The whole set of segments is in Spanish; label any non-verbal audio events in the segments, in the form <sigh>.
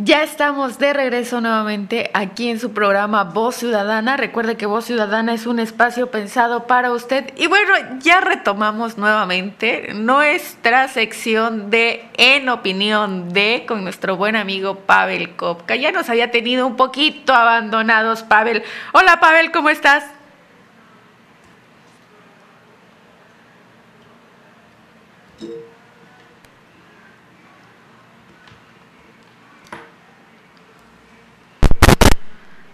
Ya estamos de regreso nuevamente aquí en su programa Voz Ciudadana. Recuerde que Voz Ciudadana es un espacio pensado para usted. Y bueno, ya retomamos nuevamente nuestra sección de En Opinión de con nuestro buen amigo Pavel Kopka. Ya nos había tenido un poquito abandonados, Pavel. Hola, Pavel, ¿cómo estás?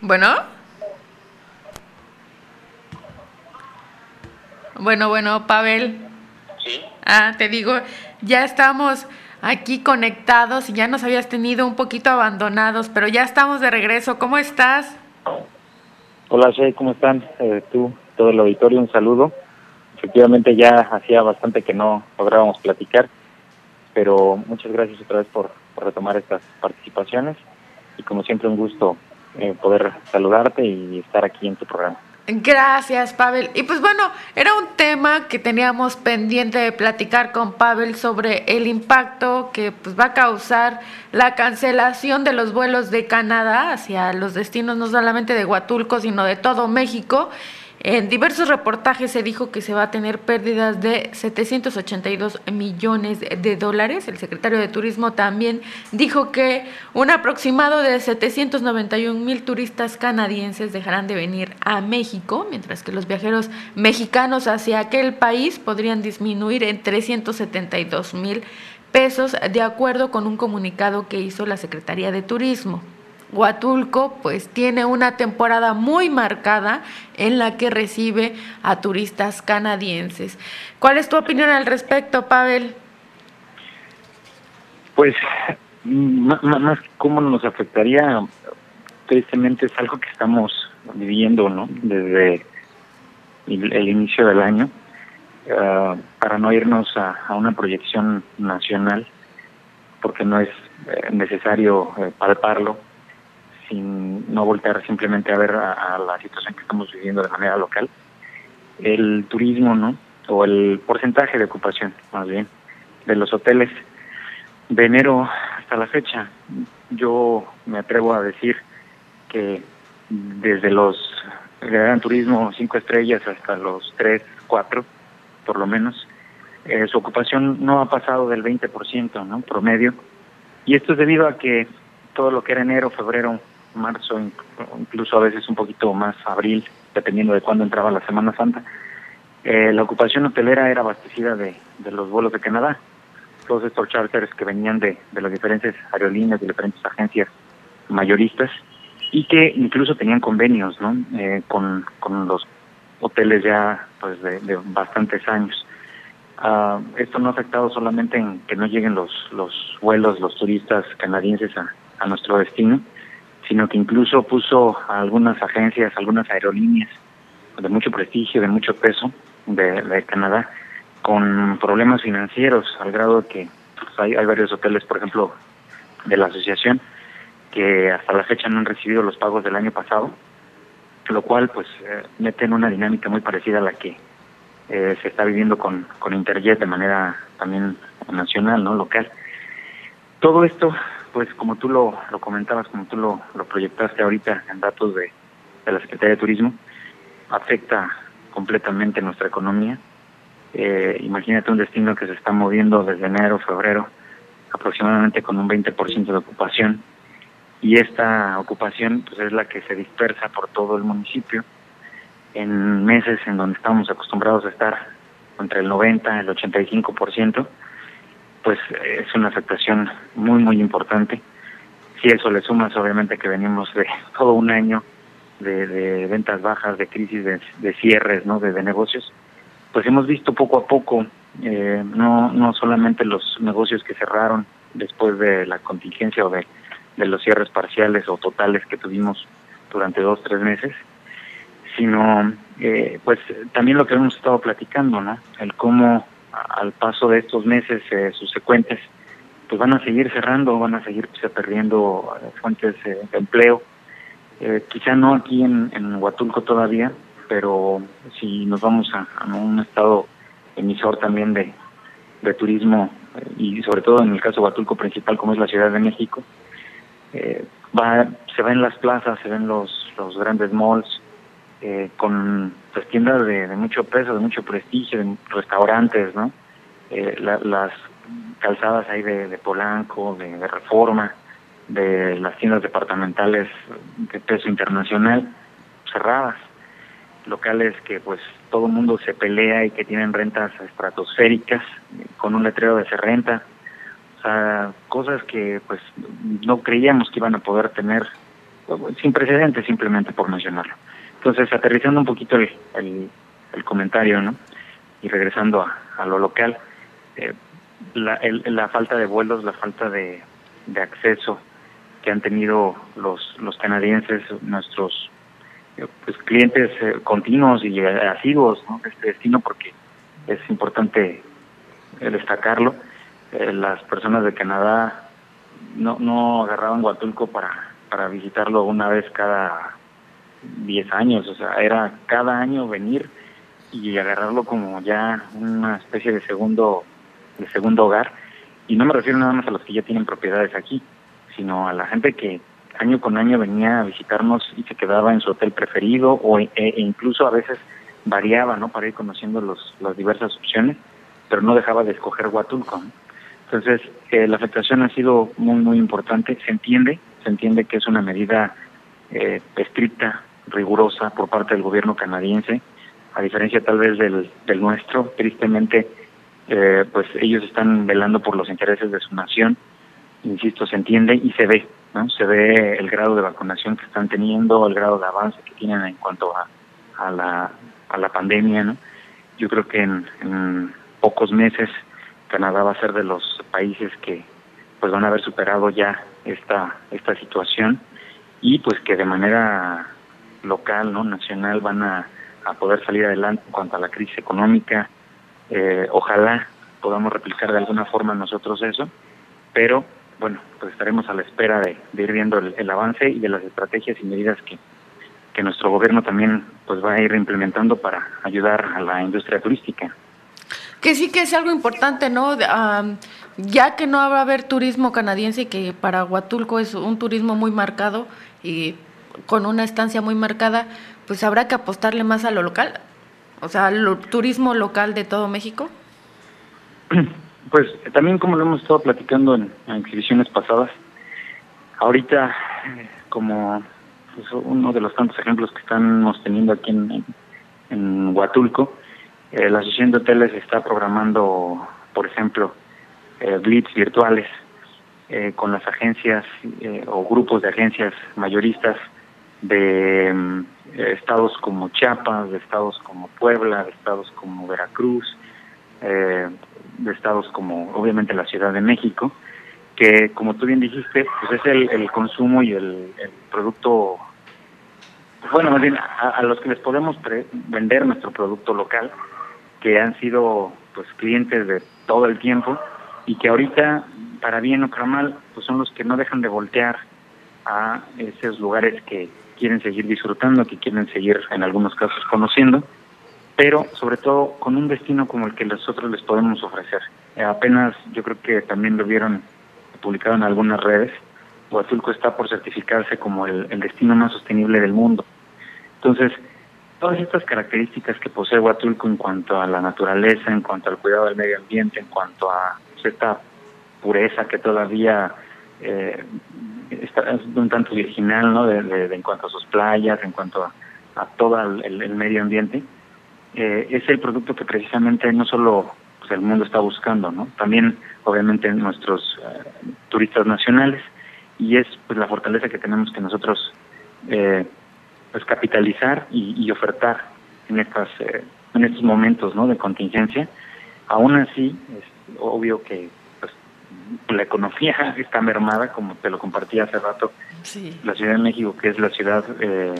Bueno. Bueno, bueno, Pavel. Sí. Ah, te digo, ya estamos aquí conectados y ya nos habías tenido un poquito abandonados, pero ya estamos de regreso. ¿Cómo estás? Hola, Shay, ¿cómo están? Eh, tú, todo el auditorio, un saludo. Efectivamente, ya hacía bastante que no lográbamos platicar, pero muchas gracias otra vez por, por retomar estas participaciones y como siempre un gusto eh, poder saludarte y estar aquí en tu programa. Gracias, Pavel. Y pues bueno, era un tema que teníamos pendiente de platicar con Pavel sobre el impacto que pues, va a causar la cancelación de los vuelos de Canadá hacia los destinos no solamente de Huatulco, sino de todo México. En diversos reportajes se dijo que se va a tener pérdidas de 782 millones de dólares. El secretario de Turismo también dijo que un aproximado de 791 mil turistas canadienses dejarán de venir a México, mientras que los viajeros mexicanos hacia aquel país podrían disminuir en 372 mil pesos, de acuerdo con un comunicado que hizo la Secretaría de Turismo. Huatulco pues tiene una temporada muy marcada en la que recibe a turistas canadienses. ¿Cuál es tu opinión al respecto, Pavel? Pues más, cómo nos afectaría, tristemente es algo que estamos viviendo, ¿no? Desde el, inicio del año, uh, para no irnos a, a, una proyección nacional, porque no es eh, necesario eh, palparlo sin no voltear simplemente a ver a, la situación que estamos viviendo de manera local, el turismo, ¿no? O el porcentaje de ocupación, más bien, de los hoteles de enero hasta la fecha. Yo me atrevo a decir que desde los gran turismo cinco estrellas hasta los tres, cuatro, por lo menos, eh, su ocupación no ha pasado del 20%, ¿no? Promedio. Y esto es debido a que todo lo que era enero, febrero, marzo, incluso a veces un poquito más abril, dependiendo de cuándo entraba la Semana Santa, eh, la ocupación hotelera era abastecida de, de los vuelos de Canadá. Todos estos charters que venían de, de las diferentes aerolíneas, de diferentes agencias mayoristas, y que incluso tenían convenios ¿no? Eh, con, con los hoteles ya pues de, de bastantes años. Uh, esto no ha afectado solamente en que no lleguen los, los vuelos, los turistas canadienses a, a nuestro destino, sino que incluso puso algunas agencias, algunas aerolíneas de mucho prestigio, de mucho peso de, Canadá, con problemas financieros, al grado que pues, hay, hay varios hoteles, por ejemplo, de la asociación, que hasta la fecha no han recibido los pagos del año pasado, lo cual pues eh, mete en una dinámica muy parecida a la que eh, se está viviendo con, con Interjet de manera también nacional, no local. Todo esto pues como tú lo, lo comentabas, como tú lo, lo proyectaste ahorita en datos de, de la Secretaría de Turismo, afecta completamente nuestra economía. Eh, imagínate un destino que se está moviendo desde enero, febrero, aproximadamente con un 20% de ocupación. Y esta ocupación pues, es la que se dispersa por todo el municipio en meses en donde estamos acostumbrados a estar entre el 90 y el 85% pues es una afectación muy, muy importante. Si eso le sumas, obviamente, que venimos de <laughs> todo un año de, de ventas bajas, de crisis, de, cierres, ¿no? De, de, negocios, pues hemos visto poco a poco, eh, no, no solamente los negocios que cerraron después de la contingencia o de, de los cierres parciales o totales que tuvimos durante dos, tres meses, sino eh, pues también lo que hemos estado platicando, ¿no? El cómo al paso de estos meses eh, subsecuentes, pues van a seguir cerrando, van a seguir pues, perdiendo eh, fuentes eh, de empleo. Eh, quizá no aquí en, en Huatulco todavía, pero si nos vamos a, un estado emisor también de, de turismo y sobre todo en el caso de Huatulco principal como es la Ciudad de México, eh, va, se ven las plazas, se ven los grandes malls, eh, con pues, tiendas de, mucho peso, de mucho prestigio, restaurantes, ¿no? Eh, las calzadas ahí de, Polanco, de, Reforma, de las tiendas departamentales de peso internacional cerradas, locales que pues todo el mundo se pelea y que tienen rentas estratosféricas con un letrero de se renta, o sea, cosas que pues no creíamos que iban a poder tener sin precedentes simplemente por mencionarlo. Entonces, aterrizando un poquito el, el, comentario, ¿no? Y regresando a, lo local, eh, la, la falta de vuelos, la falta de, de acceso que han tenido los, los canadienses, nuestros eh, pues, clientes eh, continuos y asiduos ¿no? de este destino, porque es importante destacarlo. las personas de Canadá no, no agarraban Huatulco para, para visitarlo una vez cada 10 años, o sea, era cada año venir y agarrarlo como ya una especie de segundo de segundo hogar y no me refiero nada más a los que ya tienen propiedades aquí, sino a la gente que año con año venía a visitarnos y se quedaba en su hotel preferido o e, e incluso a veces variaba, ¿no? Para ir conociendo los, las diversas opciones, pero no dejaba de escoger Huatulco. Entonces, eh, la afectación ha sido muy, muy importante. Se entiende, se entiende que es una medida eh, estricta rigurosa por parte del gobierno canadiense, a diferencia tal vez del, nuestro. Tristemente, eh, pues ellos están velando por los intereses de su nación. Insisto, se entiende y se ve, ¿no? Se ve el grado de vacunación que están teniendo, el grado de avance que tienen en cuanto a, a, la, a la pandemia, ¿no? Yo creo que en, en pocos meses Canadá va a ser de los países que pues van a haber superado ya esta esta situación y pues que de manera local, no nacional, van a, poder salir adelante en cuanto a la crisis económica. Eh, ojalá podamos replicar de alguna forma nosotros eso, pero bueno, pues estaremos a la espera de, ir viendo el, avance y de las estrategias y medidas que, que nuestro gobierno también pues va a ir implementando para ayudar a la industria turística. Que sí que es algo importante, ¿no? ya que no va a haber turismo canadiense y que para Huatulco es un turismo muy marcado y con una estancia muy marcada, pues habrá que apostarle más a lo local, o sea, al turismo local de todo México. <clears throat> Pues también como lo hemos estado platicando en, exhibiciones pasadas, ahorita como pues, uno de los tantos ejemplos que estamos teniendo aquí en, en, Huatulco, eh, la Asociación de Hoteles está programando, por ejemplo, eh, blitz virtuales eh, con las agencias eh, o grupos de agencias mayoristas de mm, estados como Chiapas, de estados como Puebla, de estados como Veracruz, eh, de estados como obviamente la Ciudad de México, que como tú bien dijiste, pues es el, consumo y el, producto, bueno, más bien a, los que les podemos vender nuestro producto local, que han sido pues clientes de todo el tiempo y que ahorita, para bien o para mal, pues son los que no dejan de voltear a esos lugares que quieren seguir disfrutando, que quieren seguir en algunos casos conociendo, pero sobre todo con un destino como el que nosotros les podemos ofrecer. Eh, apenas yo creo que también lo vieron publicado en algunas redes, Huatulco está por certificarse como el, destino más sostenible del mundo. Entonces, todas estas características que posee Huatulco en cuanto a la naturaleza, en cuanto al cuidado del medio ambiente, en cuanto a esta pureza que todavía eh, está un tanto virginal, ¿no? De, en cuanto a sus playas, en cuanto a, todo el, medio ambiente, eh, es el producto que precisamente no solo pues, el mundo está buscando, ¿no? También, obviamente, nuestros eh, turistas nacionales y es pues la fortaleza que tenemos que nosotros eh, pues capitalizar y, ofertar en estas en estos momentos, ¿no? De contingencia. Aún así, es obvio que la economía está mermada, como te lo compartí hace rato. La Ciudad de México, que es la ciudad, eh,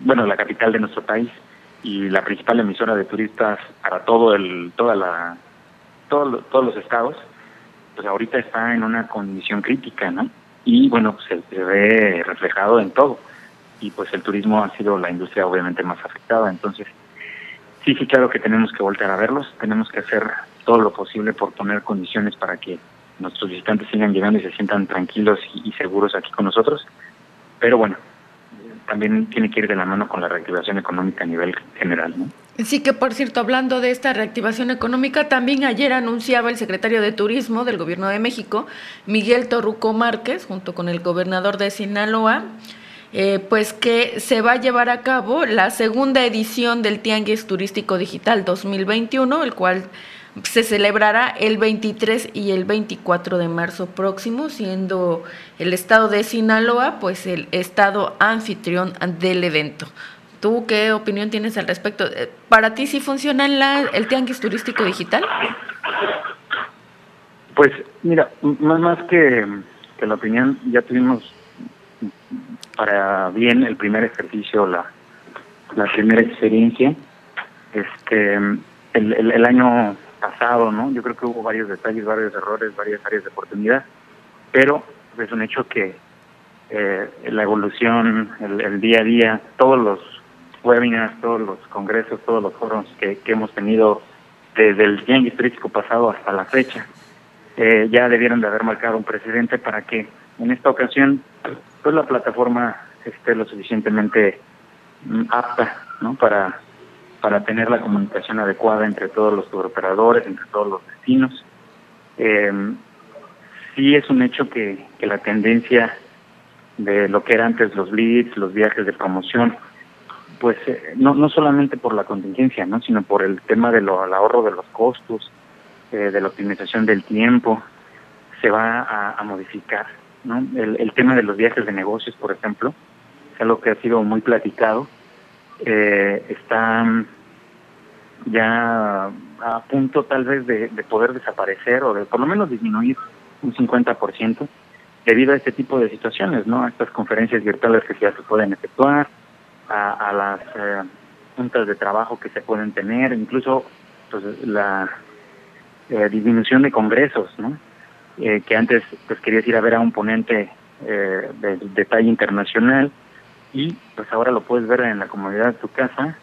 bueno, la capital de nuestro país y la principal emisora de turistas para todo el, toda la, todos los estados, pues ahorita está en una condición crítica, ¿no? Y bueno, se, se ve reflejado en todo. Y pues el turismo ha sido la industria obviamente más afectada. Entonces, sí, sí, claro que tenemos que volver a verlos, tenemos que hacer todo lo posible por poner condiciones para que nuestros visitantes sigan llegando y se sientan tranquilos y, seguros aquí con nosotros. Pero bueno, también tiene que ir de la mano con la reactivación económica a nivel general. ¿no? Sí, que por cierto, hablando de esta reactivación económica, también ayer anunciaba el secretario de Turismo del Gobierno de México, Miguel Torruco Márquez, junto con el gobernador de Sinaloa, eh, pues que se va a llevar a cabo la segunda edición del Tianguis Turístico Digital 2021, el cual se celebrará el 23 y el 24 de marzo próximo, siendo el estado de Sinaloa pues el estado anfitrión del evento. ¿Tú qué opinión tienes al respecto? Eh, ¿Para ti sí funciona el tianguis turístico digital? Pues mira, más, más que la opinión, ya tuvimos para bien el primer ejercicio, la, la primera experiencia. Este, el, el año pasado, ¿no? Yo creo que hubo varios detalles, varios errores, varias áreas de oportunidad, pero es un hecho que eh, la evolución, el, día a día, todos los webinars, todos los congresos, todos los foros que, hemos tenido desde el día turístico pasado hasta la fecha, eh, ya debieron de haber marcado un precedente para que en esta ocasión pues la plataforma esté lo suficientemente mm, apta ¿no? para para tener la comunicación adecuada entre todos los operadores, entre todos los destinos. Eh, sí es un hecho que, que la tendencia de lo que eran antes los leads, los viajes de promoción, pues eh, no, no solamente por la contingencia, ¿no? sino por el tema del ahorro de los costos, eh, de la optimización del tiempo, se va a, modificar. ¿No? El, el, tema de los viajes de negocios, por ejemplo, es algo que ha sido muy platicado eh, está ya a punto tal vez de, poder desaparecer o de por lo menos disminuir un 50% debido a este tipo de situaciones, ¿no? A estas conferencias virtuales que ya se pueden efectuar, a, las eh, juntas de trabajo que se pueden tener, incluso pues, la eh, disminución de congresos, ¿no? Eh, que antes pues querías ir a ver a un ponente eh, de, de talla internacional y pues ahora lo puedes ver en la comodidad de tu casa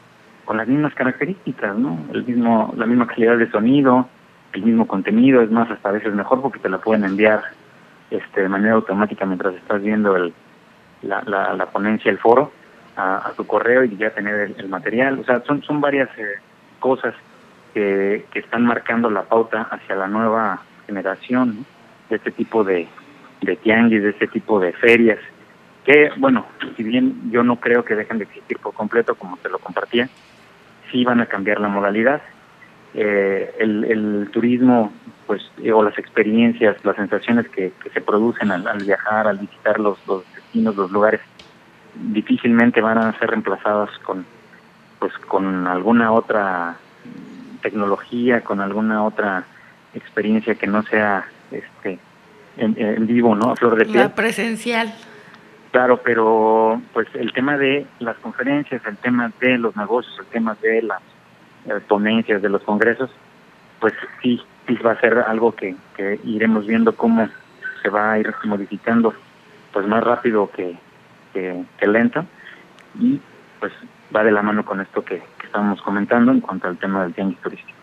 con las mismas características, ¿no? El mismo, la misma calidad de sonido, el mismo contenido, es más, hasta a veces mejor porque te la pueden enviar este, de manera automática mientras estás viendo el, la, la, ponencia, el foro, a, tu correo y ya tener el, material. O sea, son, son varias eh, cosas que, que están marcando la pauta hacia la nueva generación de este tipo de, de tianguis, de este tipo de ferias que, bueno, si bien yo no creo que dejen de existir por completo, como te lo compartía, sí van a cambiar la modalidad. Eh, el, turismo, pues, eh, o las experiencias, las sensaciones que, se producen al, viajar, al visitar los, los destinos, los lugares, difícilmente van a ser reemplazadas con, pues, con alguna otra tecnología, con alguna otra experiencia que no sea, este, en, vivo, ¿no? A flor de piel. La presencial. Claro, pero pues el tema de las conferencias, el tema de los negocios, el tema de las eh, ponencias, de los congresos, pues sí, sí va a ser algo que, que iremos viendo cómo se va a ir modificando pues más rápido que, que, lento y pues va de la mano con esto que, que estamos comentando en cuanto al tema del tianguis turístico.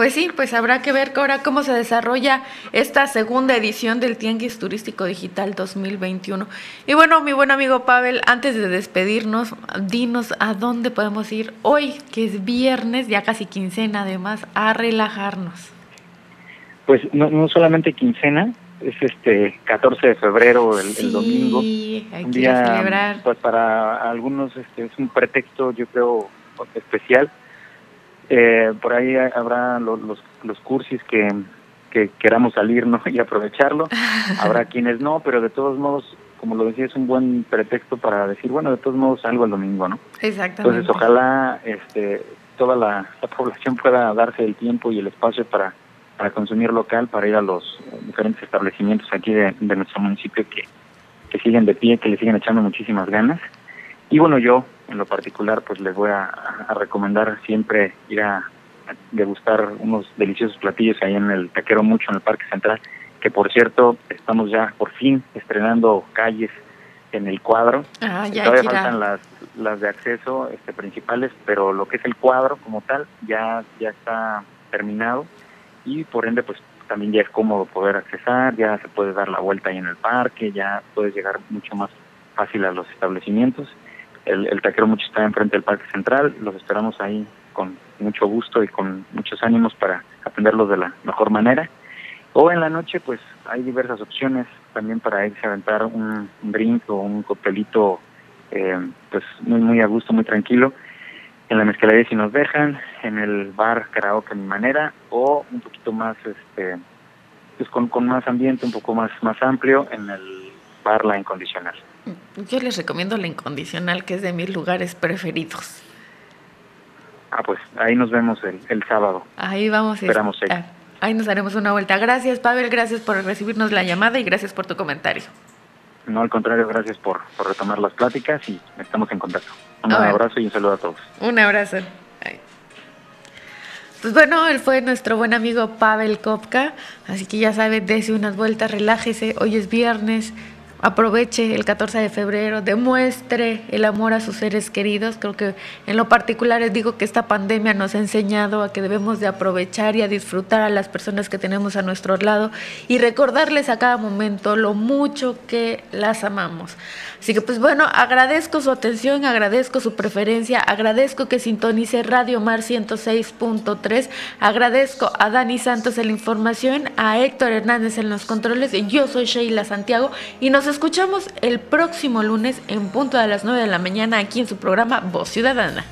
Pues sí, pues habrá que ver ahora cómo se desarrolla esta segunda edición del Tianguis Turístico Digital 2021. Y bueno, mi buen amigo Pavel, antes de despedirnos, dinos a dónde podemos ir hoy, que es viernes, ya casi quincena además, a relajarnos. Pues no, no solamente quincena, es este 14 de febrero, el, domingo. Sí, hay que celebrar. Pues para algunos este, es un pretexto, yo creo, especial eh, por ahí habrá los, los, cursis que, que queramos salir ¿no? <laughs> y aprovecharlo. <laughs> Habrá quienes no, pero de todos modos, como lo decía, es un buen pretexto para decir, bueno, de todos modos salgo el domingo, ¿no? Exactamente. Entonces, ojalá este, toda la, población pueda darse el tiempo y el espacio para, para consumir local, para ir a los diferentes establecimientos aquí de, de nuestro municipio que, que siguen de pie, que le siguen echando muchísimas ganas. Y bueno, yo en lo particular pues les voy a, recomendar siempre ir a, degustar unos deliciosos platillos ahí en el Taquero Mucho, en el Parque Central, que por cierto estamos ya por fin estrenando calles en el cuadro. Ah, ya Todavía faltan las, las de acceso este, principales, pero lo que es el cuadro como tal ya, ya está terminado y por ende pues también ya es cómodo poder accesar, ya se puede dar la vuelta ahí en el parque, ya puedes llegar mucho más fácil a los establecimientos. El, el taquero mucho está enfrente del Parque Central, los esperamos ahí con mucho gusto y con muchos ánimos para atenderlos de la mejor manera. O en la noche, pues hay diversas opciones también para irse a aventar un, drink o un coctelito, eh, pues muy, muy a gusto, muy tranquilo. En la mezcalería si nos dejan, en el bar karaoke a mi manera, o un poquito más, este, pues con, con más ambiente, un poco más, más amplio, en el bar La Incondicional. Yo les recomiendo La Incondicional, que es de mis lugares preferidos. Ah, pues ahí nos vemos el, el sábado. Ahí vamos. Esperamos Ahí nos haremos una vuelta. Gracias, Pavel. Gracias por recibirnos la llamada y gracias por tu comentario. No, al contrario, gracias por, por retomar las pláticas y estamos en contacto. Un abrazo y un saludo a todos. Un abrazo. Pues bueno, él fue nuestro buen amigo Pavel Kopka, así que ya sabe, dése unas vueltas, relájese, hoy es viernes, aproveche el 14 de febrero, demuestre el amor a sus seres queridos. Creo que en lo particular les digo que esta pandemia nos ha enseñado a que debemos de aprovechar y a disfrutar a las personas que tenemos a nuestro lado y recordarles a cada momento lo mucho que las amamos. Así que pues bueno, agradezco su atención, agradezco su preferencia, agradezco que sintonice Radio Mar 106.3, agradezco a Dani Santos en la información, a Héctor Hernández en los controles, yo soy Sheila Santiago y nos escuchamos el próximo lunes en punto de las 9 de la mañana aquí en su programa Voz Ciudadana.